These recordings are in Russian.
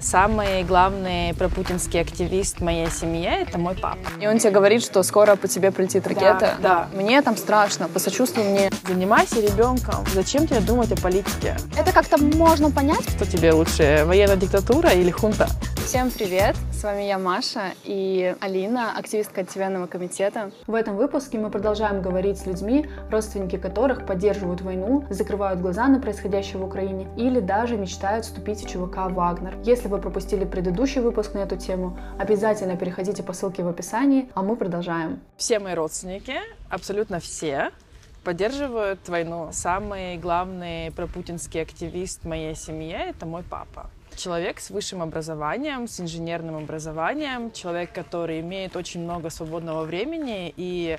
Самый главный пропутинский активист моей семье — это мой папа. И он тебе говорит, что скоро по тебе прилетит ракета. да. Мне там страшно, посочувствуй мне. Занимайся ребенком. Зачем тебе думать о политике? Это как-то можно понять. Что тебе лучше, военная диктатура или хунта? Всем привет! С вами я, Маша, и Алина, активистка Антивенного комитета. В этом выпуске мы продолжаем говорить с людьми, родственники которых поддерживают войну, закрывают глаза на происходящее в Украине или даже мечтают вступить в ЧВК «Вагнер». Если вы пропустили предыдущий выпуск на эту тему, обязательно переходите по ссылке в описании, а мы продолжаем. Все мои родственники, абсолютно все, поддерживают войну. Самый главный пропутинский активист моей семье — это мой папа. Человек с высшим образованием, с инженерным образованием, человек, который имеет очень много свободного времени и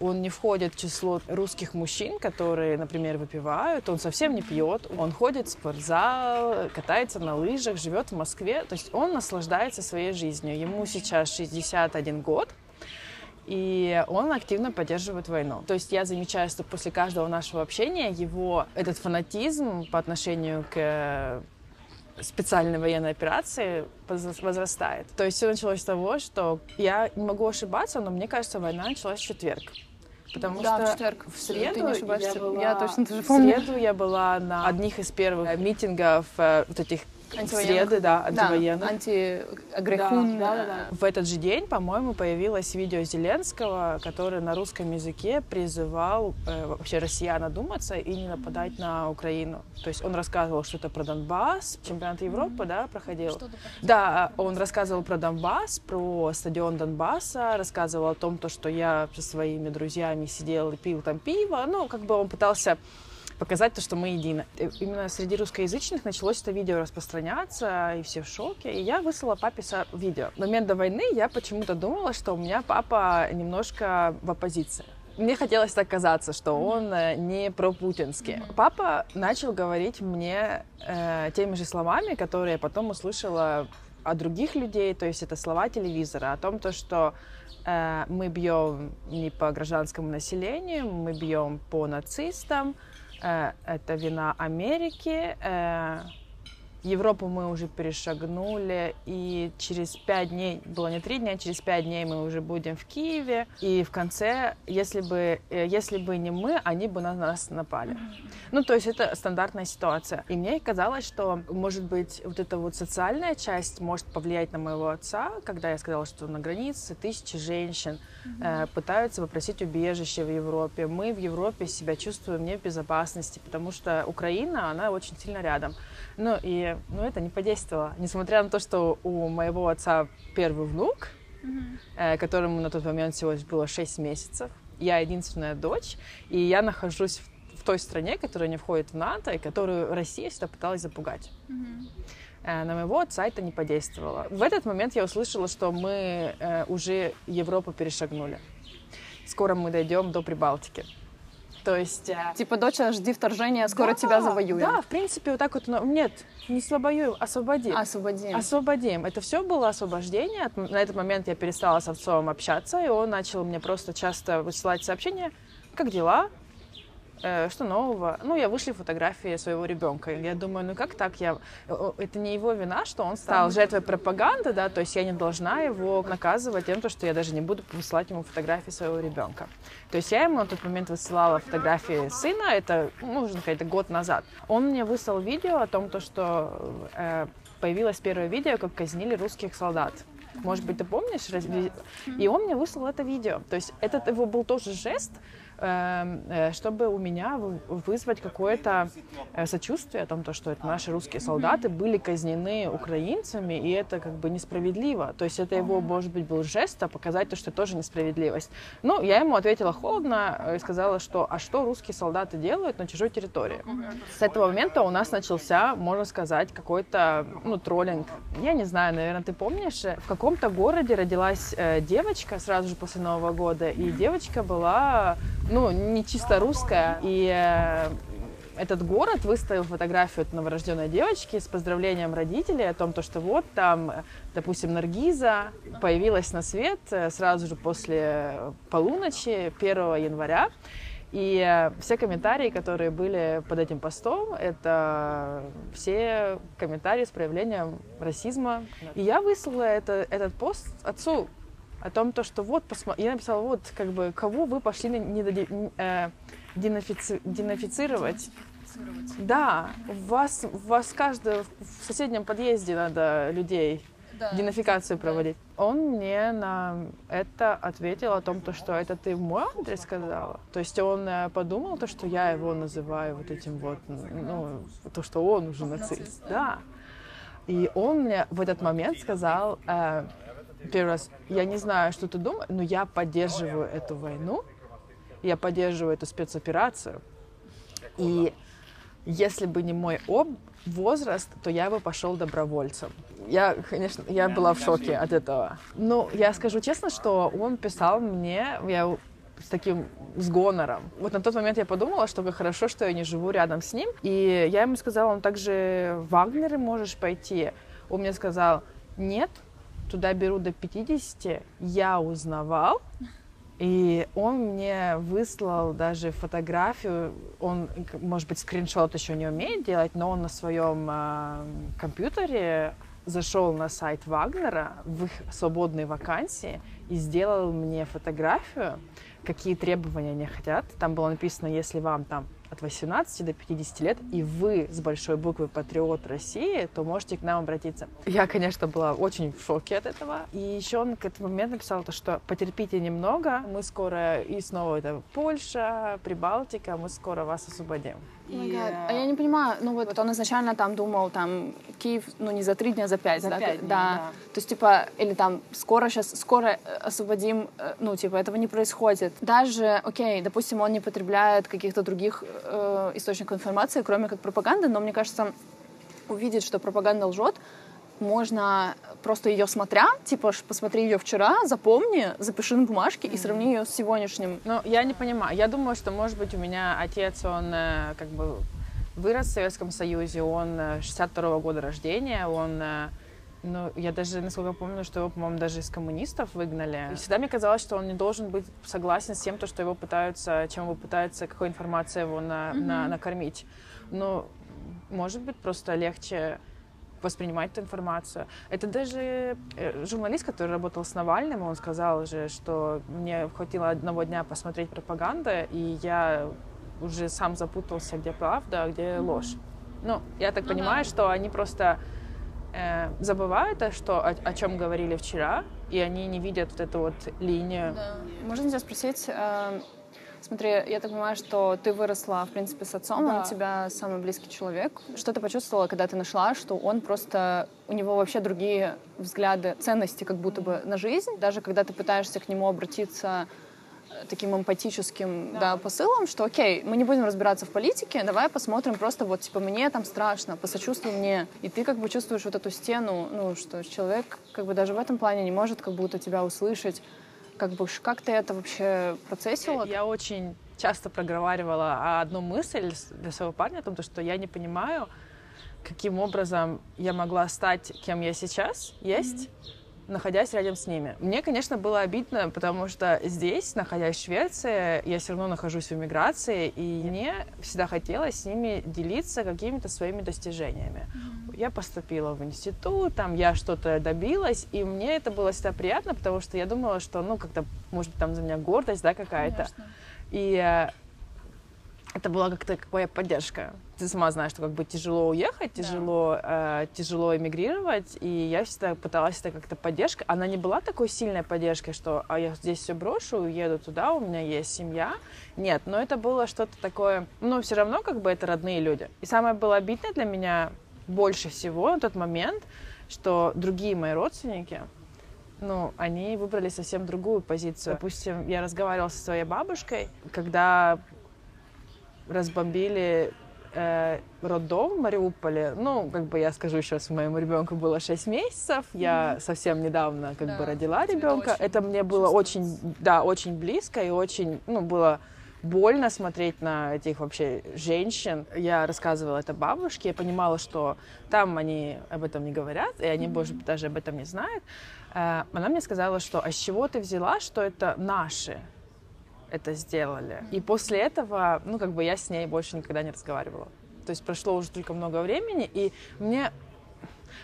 он не входит в число русских мужчин, которые, например, выпивают. Он совсем не пьет. Он ходит в спортзал, катается на лыжах, живет в Москве. То есть он наслаждается своей жизнью. Ему сейчас 61 год. И он активно поддерживает войну. То есть я замечаю, что после каждого нашего общения его этот фанатизм по отношению к специальной военной операции возрастает. То есть все началось с того, что я не могу ошибаться, но мне кажется, война началась в четверг. Потому Да, что в четверг. в среду не ошибаешься. я, была, Я точно тоже в помню. среду я была на одних из первых митингов э, вот этих. Среды, да, антивоенных. Да, антиагрехун. Да, да, да. В этот же день, по-моему, появилось видео Зеленского, который на русском языке призывал э, вообще россиян одуматься и не нападать на Украину. То есть он рассказывал что-то про Донбасс, чемпионат Европы, да, проходил. Да, он рассказывал про Донбасс, про стадион Донбасса, рассказывал о том, то, что я со своими друзьями сидел и пил там пиво. Ну, как бы он пытался показать то, что мы едины. И Именно среди русскоязычных началось это видео распространяться, и все в шоке. И я выслала папе видео. В момент до войны я почему-то думала, что у меня папа немножко в оппозиции. Мне хотелось так казаться, что он э, не пропутинский. Папа начал говорить мне э, теми же словами, которые я потом услышала от других людей, то есть это слова телевизора, о том, то, что э, мы бьем не по гражданскому населению, мы бьем по нацистам, Э, это вина Америки. Э, Европу мы уже перешагнули, и через пять дней, было не три дня, через пять дней мы уже будем в Киеве. И в конце, если бы, э, если бы не мы, они бы на нас напали. Ну, то есть это стандартная ситуация. И мне казалось, что, может быть, вот эта вот социальная часть может повлиять на моего отца, когда я сказала, что на границе тысячи женщин э, пытаются попросить убежище в Европе. Мы в Европе себя чувствуем не в безопасности, потому что Украина, она очень сильно рядом. Ну и ну, это не подействовало. Несмотря на то, что у моего отца первый внук, э, которому на тот момент всего лишь было 6 месяцев, я единственная дочь, и я нахожусь в, в той стране, которая не входит в НАТО, и которую Россия всегда пыталась запугать. Э, На моего отца это не подействовало. В этот момент я услышала, что мы э, уже Европу перешагнули. Скоро мы дойдем до Прибалтики. То есть... э, Типа, доча, жди вторжения, скоро да, тебя завоюем. Да, в принципе, вот так вот. но Нет, не слабоюем, освободим. Освободим. Освободим. Это все было освобождение. На этот момент я перестала с отцом общаться, и он начал мне просто часто высылать сообщения, как дела, Э, что нового. Ну, я вышли фотографии своего ребенка. Я думаю, ну как так? Я... э, Это не его вина, что он стал жертвой пропаганды, да, то есть я не должна его наказывать тем, то, что я даже не буду высылать ему фотографии своего ребенка. То есть я ему на тот момент высылала фотографии сына, это, ну, можно сказать, это год назад. Он мне выслал видео о том, то, что э, появилось первое видео, как казнили русских солдат. Может быть, ты помнишь? И он мне выслал это видео. То есть этот его был тоже жест, э, чтобы у меня вы- вызвать какое-то э, сочувствие о том, то, что это наши русские солдаты были казнены украинцами, и это как бы несправедливо. То есть это его, может быть, был жест, а показать то, что это тоже несправедливость. Ну, я ему ответила холодно э, и сказала, что а что русские солдаты делают на чужой территории? С этого момента у нас начался, можно сказать, какой-то, ну, троллинг. Я не знаю, наверное, ты помнишь, э, в каком-то городе родилась э, девочка сразу же после Нового года, и девочка была, ну, не чисто русская, и э, этот город выставил фотографию от новорожденной девочки с поздравлением родителей о том, то, что вот там, э, допустим, Наргиза появилась на свет э, сразу же после полуночи 1 января. И все комментарии, которые были под этим постом, это все комментарии с проявлением расизма. И я выслала это, этот пост отцу о том, то, что вот, посмо... я написала, вот, как бы, кого вы пошли не, не, э, денофици... денофицировать. Да, вас, вас каждый в соседнем подъезде надо людей да. денификацию проводить. Да. Он мне на это ответил о том, то, что это ты мой адрес сказала. То есть он э, подумал, то, что я его называю вот этим вот, ну, то, что он уже нацист. да. И он мне в этот момент сказал, э, первый раз, я не знаю, что ты думаешь, но я поддерживаю эту войну, я поддерживаю эту спецоперацию. И если бы не мой об возраст, то я бы пошел добровольцем. Я, конечно, я была в шоке от этого. Ну, я скажу честно, что он писал мне, я с таким с гонором. Вот на тот момент я подумала, что как хорошо, что я не живу рядом с ним. И я ему сказала, он также в Вагнеры можешь пойти. Он мне сказал, нет, туда беру до 50. Я узнавал, и он мне выслал даже фотографию, он, может быть, скриншот еще не умеет делать, но он на своем э, компьютере зашел на сайт Вагнера в их свободные вакансии и сделал мне фотографию, какие требования они хотят. Там было написано, если вам там от 18 до 50 лет, и вы с большой буквы патриот России, то можете к нам обратиться. Я, конечно, была очень в шоке от этого. И еще он к этому моменту написал то, что потерпите немного, мы скоро и снова это Польша, Прибалтика, мы скоро вас освободим. И... А я не понимаю, ну вот, вот он изначально там думал, там, Киев, ну не за три дня, за пять, за да? Пять дней, да. да. То есть, типа, или там, скоро сейчас, скоро э, освободим, э, ну, типа, этого не происходит. Даже, окей, допустим, он не потребляет каких-то других э, источников информации, кроме как пропаганды, но мне кажется, увидеть, что пропаганда лжет, можно просто ее смотря, типа, посмотри ее вчера, запомни, запиши на бумажке и сравни ее с сегодняшним. Ну, я не понимаю. Я думаю, что, может быть, у меня отец, он э, как бы вырос в Советском Союзе, он 62 -го года рождения, он э, ну, я даже, насколько помню, что его, по-моему, даже из коммунистов выгнали. И всегда мне казалось, что он не должен быть согласен с тем, то, что его пытаются, чем его пытаются, какой информацией его на, mm-hmm. на, накормить. Но, может быть, просто легче воспринимать эту информацию. Это даже э, журналист, который работал с Навальным, он сказал же, что мне хватило одного дня посмотреть пропаганду, и я уже сам запутался, где правда, а где ложь. Ну, я так ну, понимаю, да. что они просто э, забывают, что, о, о чем говорили вчера, и они не видят вот эту вот линию. Да. Можно тебя спросить, э, смотри, я так понимаю, что ты выросла, в принципе, с отцом, да. он у тебя самый близкий человек. Что ты почувствовала, когда ты нашла, что он просто, у него вообще другие взгляды, ценности как будто бы на жизнь, даже когда ты пытаешься к нему обратиться таким эмпатическим да. Да, посылом, что окей, мы не будем разбираться в политике, давай посмотрим просто вот, типа, мне там страшно, посочувствуй мне. И ты как бы чувствуешь вот эту стену, ну, что человек как бы даже в этом плане не может как будто тебя услышать. Как бы, как ты это вообще процессила? Я очень часто проговаривала одну мысль для своего парня о том, что я не понимаю, каким образом я могла стать кем я сейчас есть, mm-hmm находясь рядом с ними. Мне, конечно, было обидно, потому что здесь, находясь в Швеции, я все равно нахожусь в эмиграции, и мне всегда хотелось с ними делиться какими-то своими достижениями. Я поступила в институт, там я что-то добилась, и мне это было всегда приятно, потому что я думала, что, ну, как-то, может быть, там за меня гордость, да, какая-то. И э, это была как-то какая поддержка. Ты сама знаешь, что как бы тяжело уехать, тяжело, да. э, тяжело эмигрировать, и я всегда пыталась это как-то поддержка. Она не была такой сильной поддержкой, что а я здесь все брошу, уеду туда, у меня есть семья. Нет, но это было что-то такое, ну, все равно как бы это родные люди. И самое было обидное для меня больше всего на тот момент, что другие мои родственники, ну, они выбрали совсем другую позицию. Допустим, я разговаривала со своей бабушкой, когда разбомбили э, роддом в Мариуполе. Ну, как бы я скажу, сейчас моему ребенку было 6 месяцев. Я mm-hmm. совсем недавно как да, бы родила ребенка. Это мне было очень, да, очень близко и очень, ну, было больно смотреть на этих вообще женщин. Я рассказывала это бабушке, я понимала, что там они об этом не говорят, и они, mm-hmm. может даже об этом не знают. Э, она мне сказала, что а с чего ты взяла, что это наши? Это сделали. И после этого, ну, как бы я с ней больше никогда не разговаривала. То есть прошло уже только много времени, и мне,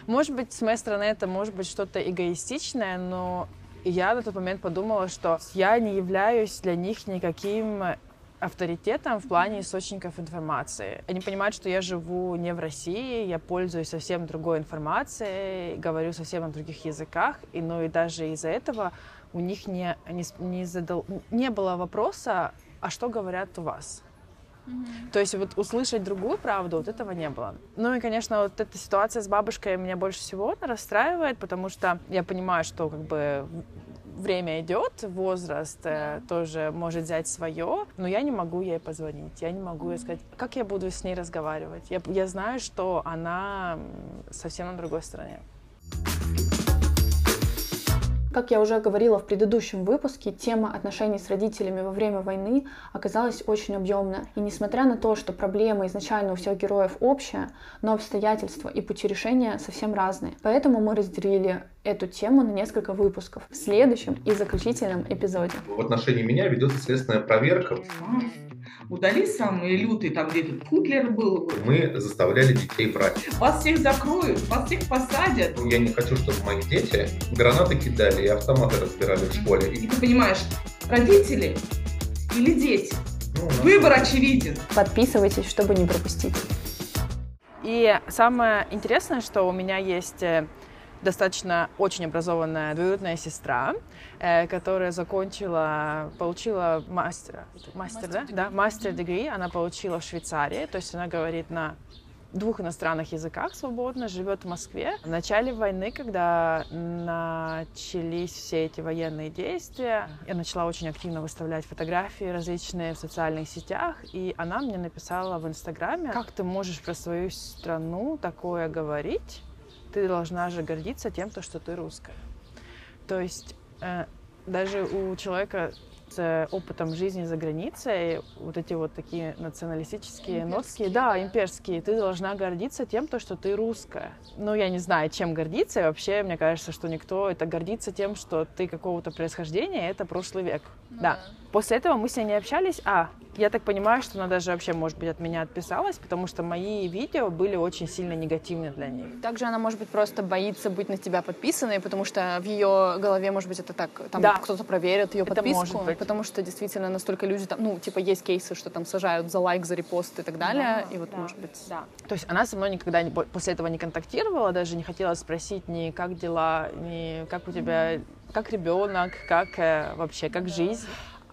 может быть, с моей стороны это может быть что-то эгоистичное, но я на тот момент подумала, что я не являюсь для них никаким авторитетом в плане источников информации. Они понимают, что я живу не в России, я пользуюсь совсем другой информацией, говорю совсем на других языках, и, ну и даже из-за этого у них не, не, не, задал, не было вопроса, а что говорят у вас? Mm-hmm. То есть вот услышать другую правду, вот этого не было. Ну и, конечно, вот эта ситуация с бабушкой меня больше всего расстраивает, потому что я понимаю, что как бы время идет, возраст э, тоже может взять свое, но я не могу ей позвонить, я не могу ей сказать, как я буду с ней разговаривать. Я, я знаю, что она совсем на другой стороне. Как я уже говорила в предыдущем выпуске, тема отношений с родителями во время войны оказалась очень объемна. И несмотря на то, что проблема изначально у всех героев общая, но обстоятельства и пути решения совсем разные. Поэтому мы разделили эту тему на несколько выпусков в следующем и заключительном эпизоде. В отношении меня ведется следственная проверка удали самый лютый, там где то Путлер был. Мы заставляли детей врать. Вас всех закроют, вас всех посадят. Я не хочу, чтобы мои дети гранаты кидали и автоматы разбирали в школе. И ты понимаешь, родители или дети? Ну, Выбор очевиден. Подписывайтесь, чтобы не пропустить. И самое интересное, что у меня есть э, достаточно очень образованная двоюродная сестра, э, которая закончила, получила мастера, мастер, мастер да? Да, мастер дегри, она получила в Швейцарии, то есть она говорит на двух иностранных языках свободно, живет в Москве. В начале войны, когда начались все эти военные действия, я начала очень активно выставлять фотографии различные в социальных сетях, и она мне написала в Инстаграме, как ты можешь про свою страну такое говорить, ты должна же гордиться тем, то, что ты русская. То есть э, даже у человека с опытом жизни за границей, вот эти вот такие националистические нотки, да, да, имперские, ты должна гордиться тем, то, что ты русская. Ну, я не знаю, чем гордиться, и вообще, мне кажется, что никто это гордится тем, что ты какого-то происхождения, это прошлый век. Ну, да. да. После этого мы с ней не общались, а я так понимаю, что она даже вообще, может быть, от меня отписалась, потому что мои видео были очень сильно негативны для них. Также она, может быть, просто боится быть на тебя подписанной, потому что в ее голове, может быть, это так, там да. кто-то проверит ее подписку, может быть. потому что действительно настолько люди там, ну, типа, есть кейсы, что там сажают за лайк, за репост и так далее, да, и вот, да, может быть... Да. То есть она со мной никогда не, после этого не контактировала, даже не хотела спросить ни как дела, ни как у тебя, как ребенок, как э, вообще, как да. жизнь.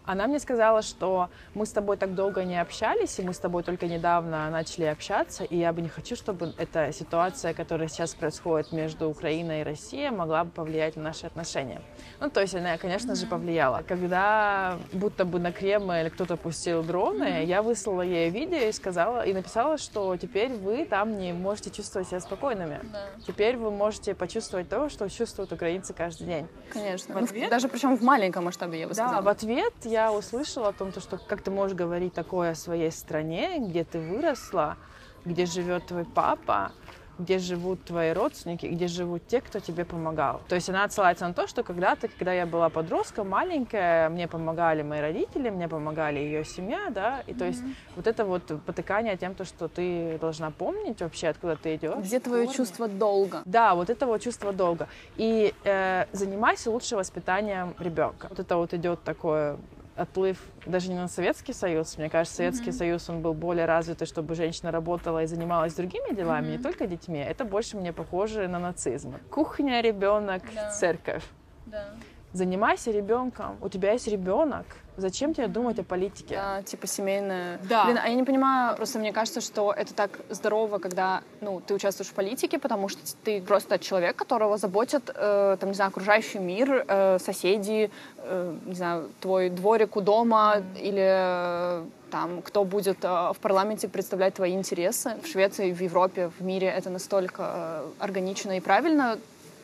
Она мне сказала, что мы с тобой так долго не общались, и мы с тобой только недавно начали общаться, и я бы не хочу, чтобы эта ситуация, которая сейчас происходит между Украиной и Россией, могла бы повлиять на наши отношения. Ну, то есть она, конечно же, повлияла. Когда будто бы на Кремль кто-то пустил дроны, mm-hmm. я выслала ей видео и сказала, и написала, что теперь вы там не можете чувствовать себя спокойными. Да. Теперь вы можете почувствовать то, что чувствуют украинцы каждый день. Конечно. В ответ... Ну, даже причем в маленьком масштабе, я бы сказала. Да, в ответ я услышала о том, что как ты можешь говорить такое о своей стране, где ты выросла, где живет твой папа, где живут твои родственники, где живут те, кто тебе помогал. То есть она отсылается на то, что когда-то, когда я была подростком, маленькая, мне помогали мои родители, мне помогали ее семья, да, и mm-hmm. то есть вот это вот потыкание тем, то, что ты должна помнить вообще, откуда ты идешь. Где твое чувство долга. Да, вот это вот чувство долга. И э, занимайся лучше воспитанием ребенка. Вот это вот идет такое отплыв даже не на Советский Союз. Мне кажется, Советский mm-hmm. Союз, он был более развитый, чтобы женщина работала и занималась другими делами, mm-hmm. не только детьми. Это больше мне похоже на нацизм. Кухня, ребенок, да. церковь. Да. Занимайся ребенком. У тебя есть ребенок. Зачем тебе думать о политике? Да, типа семейная. Да. Блин, а я не понимаю, просто мне кажется, что это так здорово, когда, ну, ты участвуешь в политике, потому что ты просто человек, которого заботят, э, там, не знаю, окружающий мир, э, соседи, э, не знаю, твой дворик у дома mm. или э, там, кто будет э, в парламенте представлять твои интересы. В Швеции, в Европе, в мире это настолько э, органично и правильно.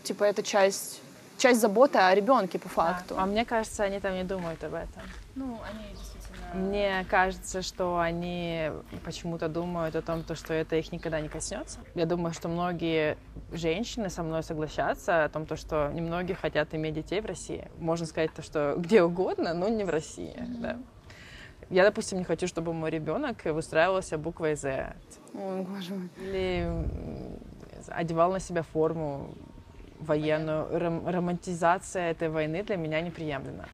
Типа, это часть часть заботы о ребенке по факту. Да. А мне кажется, они там не думают об этом. Ну, они действительно... Мне кажется, что они почему-то думают о том, что это их никогда не коснется. Я думаю, что многие женщины со мной согласятся о том, что немногие хотят иметь детей в России. Можно сказать то, что где угодно, но не в России. Mm-hmm. Да. Я, допустим, не хочу, чтобы мой ребенок выстраивался буквой Z. Боже мой. Или одевал на себя форму военную. Ром романтизация этой войны для меня неприемлема.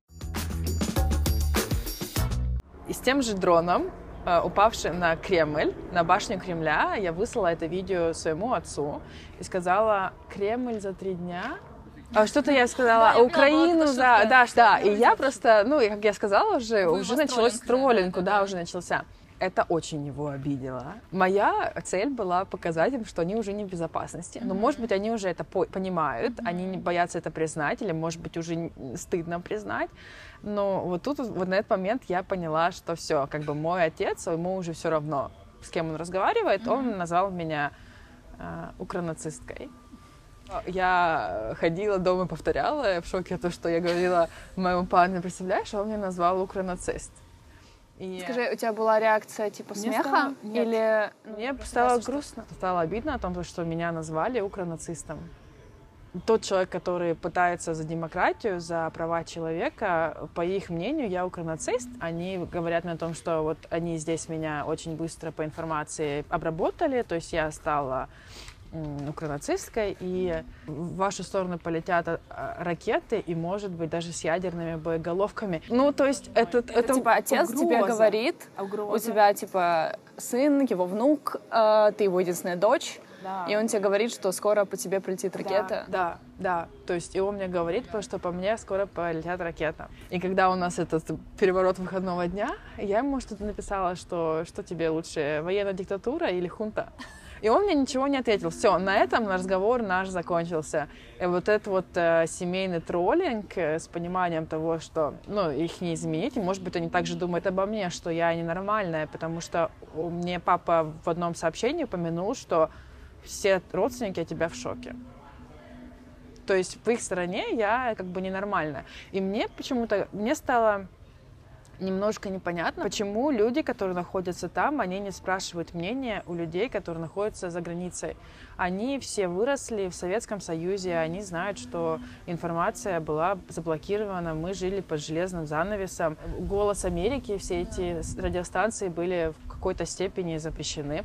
И с тем же дроном, э, упавшим на Кремль, на башню Кремля, я выслала это видео своему отцу и сказала, Кремль за три дня а что-то я сказала, да, Украину, да, да, да, и я просто, ну, и как я сказала уже, Вы уже началось троллинг, да, уже начался. Это очень его обидело. Моя цель была показать им, что они уже не в безопасности. Но, может быть, они уже это по- понимают, они не боятся это признать, или, может быть, уже стыдно признать. Но вот тут, вот на этот момент я поняла, что все, как бы мой отец, ему уже все равно, с кем он разговаривает, он назвал меня э, укранацисткой. Я ходила дома повторяла, в шоке того, что я говорила моему парню, представляешь, а он меня назвал укранацист. И... Скажи, у тебя была реакция типа Мне смеха стало... Нет. или мне стало грустно, стало обидно о том, что меня назвали укранацистом. Тот человек, который пытается за демократию, за права человека, по их мнению, я укранацист. Они говорят мне о том, что вот они здесь меня очень быстро по информации обработали, то есть я стала укранацистской, и в вашу сторону полетят а, ракеты, и, может быть, даже с ядерными боеголовками. Ну, то есть это... Это, это типа отец угроза. тебе говорит, угроза. у тебя, типа, сын, его внук, э, ты его единственная дочь, да. И он тебе говорит, что скоро по тебе прилетит ракета. Да, да, да. То есть и он мне говорит, что по мне скоро полетят ракета. И когда у нас этот переворот выходного дня, я ему что-то написала, что что тебе лучше, военная диктатура или хунта? И он мне ничего не ответил. Все, на этом разговор наш закончился. И вот этот вот э, семейный троллинг э, с пониманием того, что, ну, их не изменить, может быть, они также думают обо мне, что я ненормальная, потому что мне папа в одном сообщении упомянул, что все родственники от тебя в шоке. То есть в их стороне я как бы ненормальная. И мне почему-то, мне стало немножко непонятно, почему люди, которые находятся там, они не спрашивают мнения у людей, которые находятся за границей. Они все выросли в Советском Союзе, они знают, что информация была заблокирована, мы жили под железным занавесом. Голос Америки, все эти радиостанции были в какой-то степени запрещены.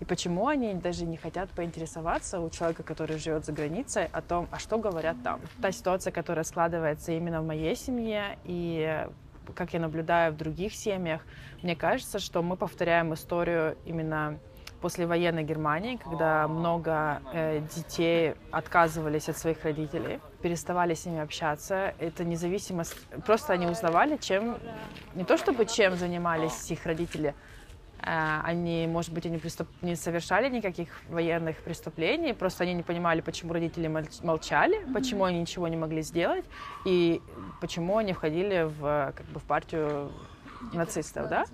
И почему они даже не хотят поинтересоваться у человека, который живет за границей, о том, а что говорят там. Та ситуация, которая складывается именно в моей семье, и как я наблюдаю в других семьях, мне кажется, что мы повторяем историю именно после военной Германии, когда много э, детей отказывались от своих родителей, переставали с ними общаться. Это независимо, просто они узнавали, чем, не то чтобы чем занимались их родители, они, может быть, они преступ... не совершали никаких военных преступлений, просто они не понимали, почему родители молчали, mm-hmm. почему они ничего не могли сделать, и почему они входили в, как бы, в партию нацистов, да?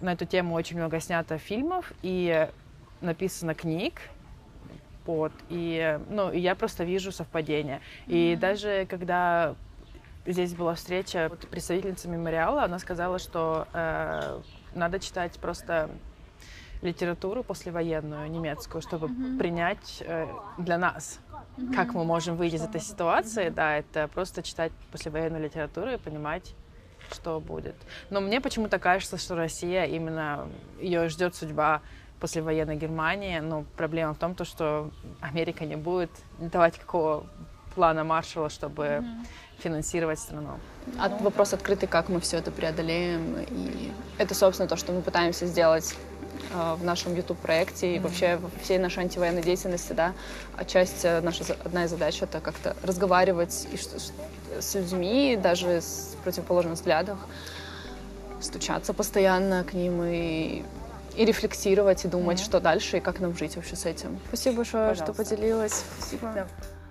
На эту тему очень много снято фильмов и написано книг, вот, и, ну, и я просто вижу совпадение. И mm-hmm. даже когда здесь была встреча вот, представительница мемориала, она сказала, что э, надо читать просто литературу послевоенную немецкую, чтобы mm-hmm. принять э, для нас Mm-hmm. Как мы можем выйти из этой ситуации, да, это просто читать послевоенную литературу и понимать, что будет. Но мне почему-то кажется, что Россия именно ее ждет судьба послевоенной Германии, но проблема в том, то, что Америка не будет давать какого плана Маршалла, чтобы mm-hmm. финансировать страну. От, вопрос открытый, как мы все это преодолеем. И это, собственно, то, что мы пытаемся сделать Э, в нашем YouTube-проекте и вообще во всей нашей антивоенной деятельности, да, а часть, э, наша, одна из задач — это как-то разговаривать и что, с людьми, даже с противоположных взглядах, стучаться постоянно к ним и и рефлексировать, и думать, mm-hmm. что дальше, и как нам жить вообще с этим. Спасибо большое, Пожалуйста. что поделилась. Спасибо. Да.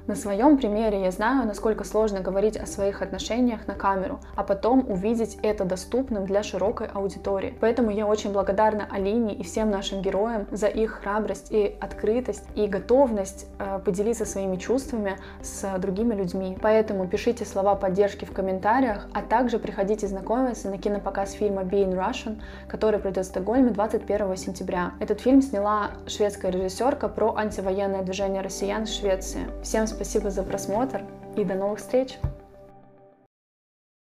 На своем примере я знаю, насколько сложно говорить о своих отношениях на камеру, а потом увидеть это доступным для широкой аудитории. Поэтому я очень благодарна Алине и всем нашим героям за их храбрость и открытость и готовность э, поделиться своими чувствами с другими людьми. Поэтому пишите слова поддержки в комментариях, а также приходите знакомиться на кинопоказ фильма Being Russian, который пройдет в Стокгольме 21 сентября. Этот фильм сняла шведская режиссерка про антивоенное движение россиян в Швеции. Всем спасибо за просмотр и до новых встреч!